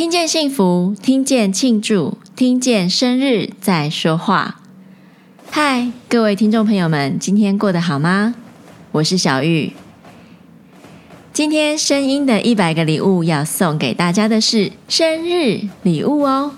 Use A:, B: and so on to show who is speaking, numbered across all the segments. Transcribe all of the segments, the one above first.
A: 听见幸福，听见庆祝，听见生日在说话。嗨，各位听众朋友们，今天过得好吗？我是小玉。今天声音的一百个礼物要送给大家的是生日礼物哦。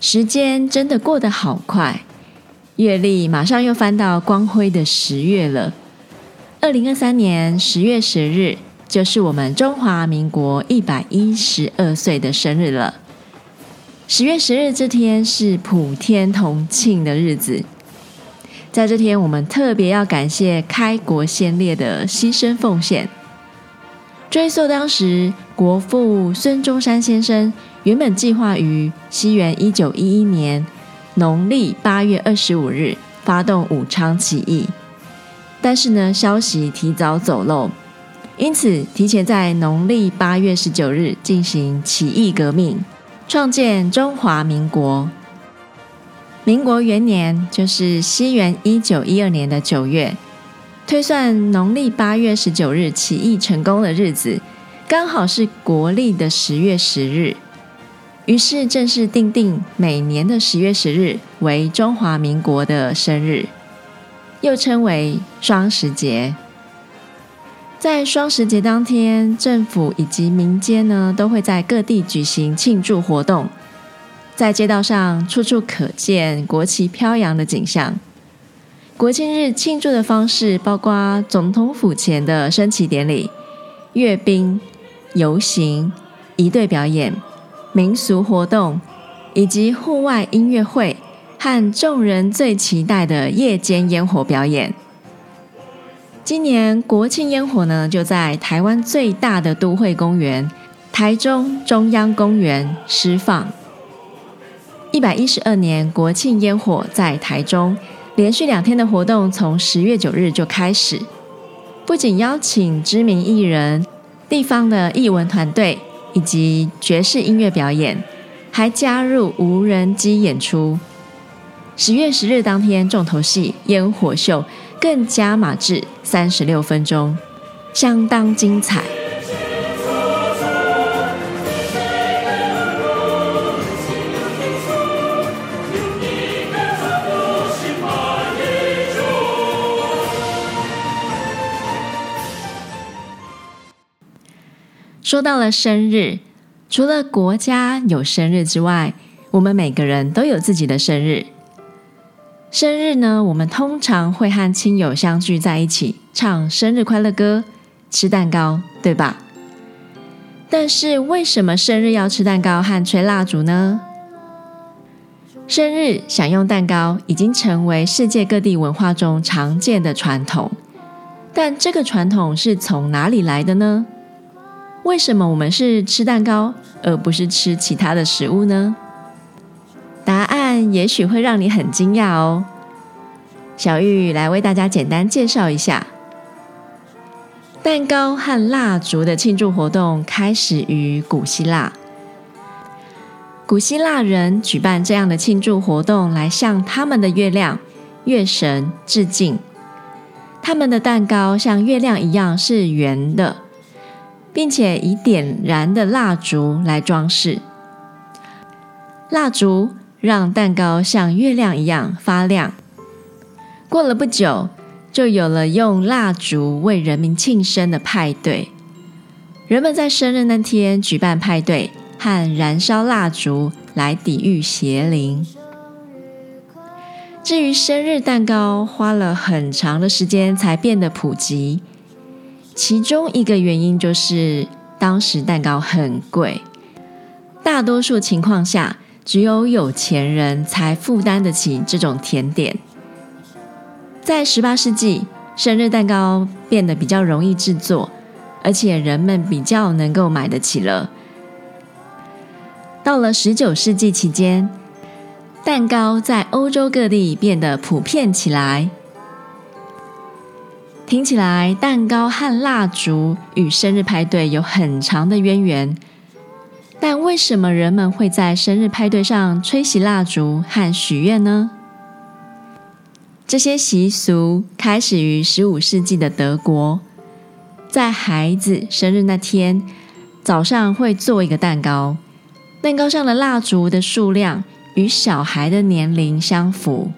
A: 时间真的过得好快，月历马上又翻到光辉的十月了。二零二三年十月十日，就是我们中华民国一百一十二岁的生日了。十月十日这天是普天同庆的日子，在这天我们特别要感谢开国先烈的牺牲奉献。追溯当时，国父孙中山先生原本计划于西元一九一一年农历八月二十五日发动武昌起义，但是呢，消息提早走漏。因此，提前在农历八月十九日进行起义革命，创建中华民国。民国元年就是西元一九一二年的九月，推算农历八月十九日起义成功的日子，刚好是国历的十月十日，于是正式定定每年的十月十日为中华民国的生日，又称为双十节。在双十节当天，政府以及民间呢，都会在各地举行庆祝活动，在街道上处处可见国旗飘扬的景象。国庆日庆祝的方式包括总统府前的升旗典礼、阅兵、游行、仪队表演、民俗活动，以及户外音乐会和众人最期待的夜间烟火表演。今年国庆烟火呢，就在台湾最大的都会公园——台中中央公园释放。一百一十二年国庆烟火在台中连续两天的活动，从十月九日就开始。不仅邀请知名艺人、地方的艺文团队以及爵士音乐表演，还加入无人机演出。十月十日当天，重头戏烟火秀。更加码至三十六分钟，相当精彩。说到了生日，除了国家有生日之外，我们每个人都有自己的生日。生日呢，我们通常会和亲友相聚在一起，唱生日快乐歌，吃蛋糕，对吧？但是为什么生日要吃蛋糕和吹蜡烛呢？生日享用蛋糕已经成为世界各地文化中常见的传统，但这个传统是从哪里来的呢？为什么我们是吃蛋糕，而不是吃其他的食物呢？答案也许会让你很惊讶哦。小玉来为大家简单介绍一下，蛋糕和蜡烛的庆祝活动开始于古希腊。古希腊人举办这样的庆祝活动来向他们的月亮、月神致敬。他们的蛋糕像月亮一样是圆的，并且以点燃的蜡烛来装饰。蜡烛。让蛋糕像月亮一样发亮。过了不久，就有了用蜡烛为人民庆生的派对。人们在生日那天举办派对和燃烧蜡烛来抵御邪灵。至于生日蛋糕，花了很长的时间才变得普及。其中一个原因就是当时蛋糕很贵，大多数情况下，只有有钱人才负担得起这种甜点。在十八世纪，生日蛋糕变得比较容易制作，而且人们比较能够买得起了。到了十九世纪期间，蛋糕在欧洲各地变得普遍起来。听起来，蛋糕和蜡烛与生日派对有很长的渊源。但为什么人们会在生日派对上吹熄蜡烛和许愿呢？这些习俗开始于十五世纪的德国，在孩子生日那天早上会做一个蛋糕，蛋糕上的蜡烛的数量与小孩的年龄相符。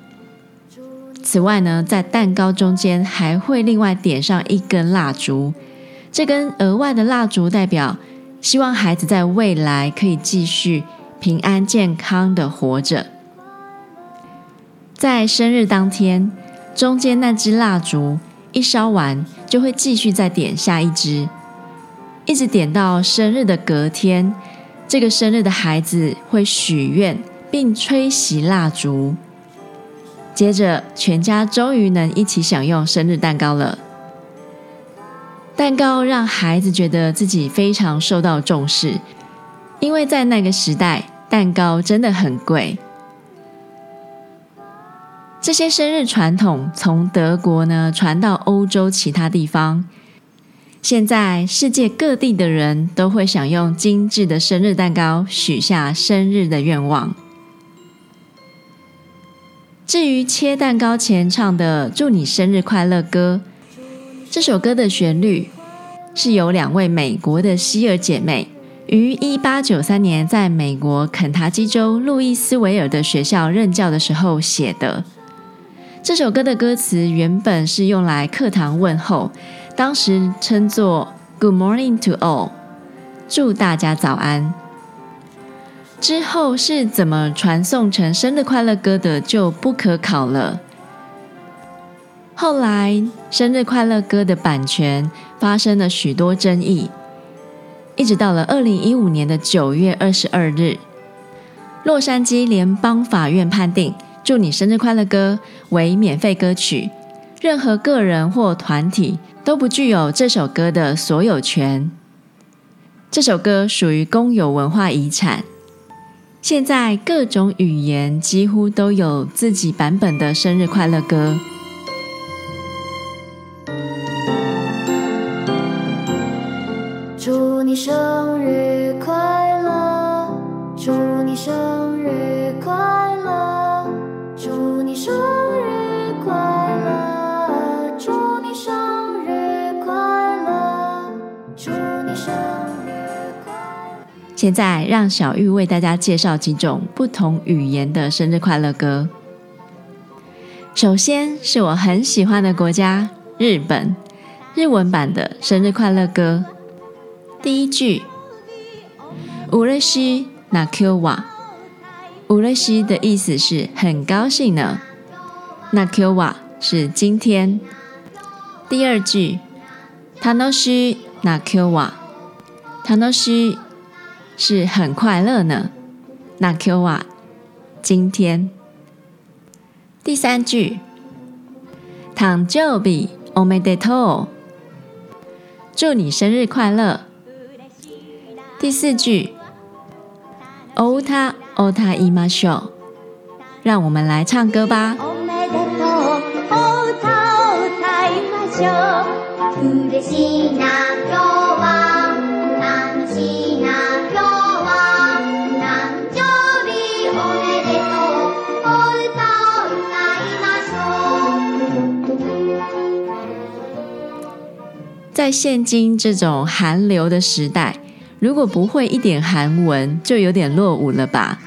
A: 此外呢，在蛋糕中间还会另外点上一根蜡烛，这根额外的蜡烛代表希望孩子在未来可以继续平安健康的活着。在生日当天，中间那支蜡烛一烧完，就会继续再点下一支，一直点到生日的隔天。这个生日的孩子会许愿并吹熄蜡烛，接着全家终于能一起享用生日蛋糕了。蛋糕让孩子觉得自己非常受到重视，因为在那个时代，蛋糕真的很贵。这些生日传统从德国呢传到欧洲其他地方。现在，世界各地的人都会享用精致的生日蛋糕，许下生日的愿望。至于切蛋糕前唱的“祝你生日快乐”歌，这首歌的旋律是由两位美国的希尔姐妹于一八九三年在美国肯塔基州路易斯维尔的学校任教的时候写的。这首歌的歌词原本是用来课堂问候。当时称作 “Good morning to all”，祝大家早安。之后是怎么传送成生日快乐歌的，就不可考了。后来，生日快乐歌的版权发生了许多争议，一直到了二零一五年的九月二十二日，洛杉矶联邦法院判定《祝你生日快乐歌》为免费歌曲，任何个人或团体。都不具有这首歌的所有权。这首歌属于公有文化遗产。现在各种语言几乎都有自己版本的生日快乐歌。现在让小玉为大家介绍几种不同语言的生日快乐歌。首先是我很喜欢的国家日本，日文版的生日快乐歌。第一句“うれしいな今日は”，“うれしい”的意思是很高兴呢。な今日は是今天。第二句“楽しいな今日は”，“楽しい”。 是很快乐呢。那 Q 啊，今天第三句，诞生日おめでとう，祝你生日快乐。第四句，おうたおたいましょう，让我们来唱歌吧。 在现今这种韩流的时代，如果不会一点韩文，就有点落伍了吧？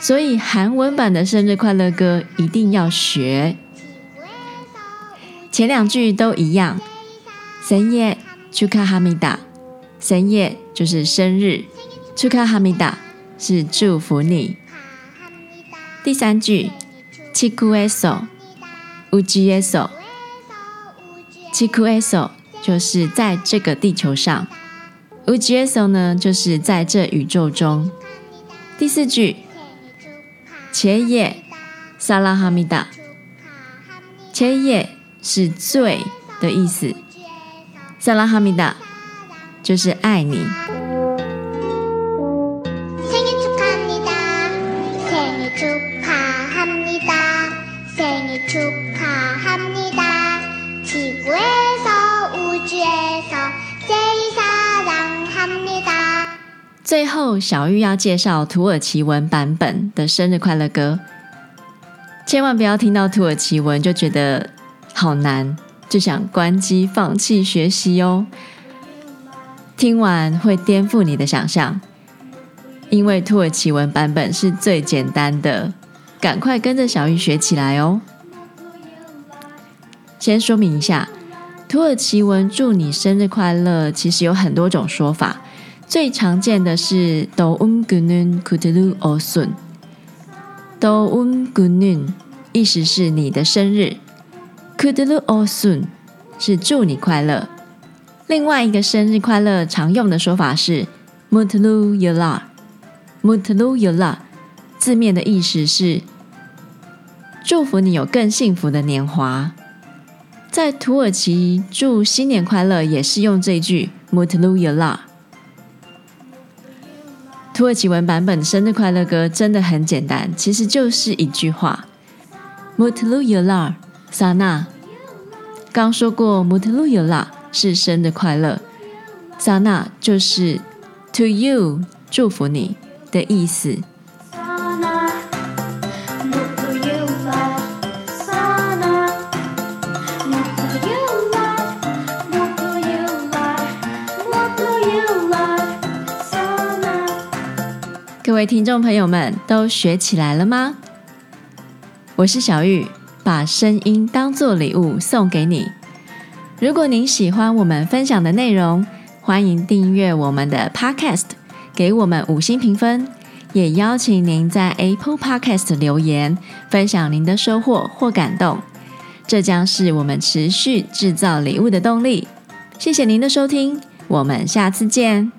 A: 所以韩文版的生日快乐歌一定要学。前两句都一样，生日축하합니다，生日就是生日，축하합니다是祝福你。第三句，지구에서우주에서 지구에서 就是在这个地球上，우주에서呢，就是在这宇宙中。第四句，切耶萨拉哈米达，切耶是最的意思，萨拉哈米达就是爱你。 最后，小玉要介绍土耳其文版本的生日快乐歌。千万不要听到土耳其文就觉得好难，就想关机放弃学习哦。听完会颠覆你的想象，因为土耳其文版本是最简单的，赶快跟着小玉学起来哦。先说明一下，土耳其文祝你生日快乐，其实有很多种说法，最常见的是 Doğum günün kutlu olsun，Doğum günün 意思是你的生日，kutlu olsun 是祝你快乐。另外一个生日快乐常用的说法是 Mutlu yıllar，Mutlu yıllar 字面的意思是祝福你有更幸福的年华。在土耳其祝新年快乐也是用这句 mutulu yıllar。土耳其文版本的生日快乐歌真的很简单，其实就是一句话。Mutlu yıllar sana。刚说过，Mutlu yıllar 是生日快乐，sana 就是 to you 祝福你的意思。各位听众朋友们，都学起来了吗？我是小玉，把声音当做礼物送给你。如果您喜欢我们分享的内容，欢迎订阅我们的 Podcast，给我们五星评分，也邀请您在 Apple Podcast 留言，分享您的收获或感动，这将是我们持续制造礼物的动力。谢谢您的收听，我们下次见。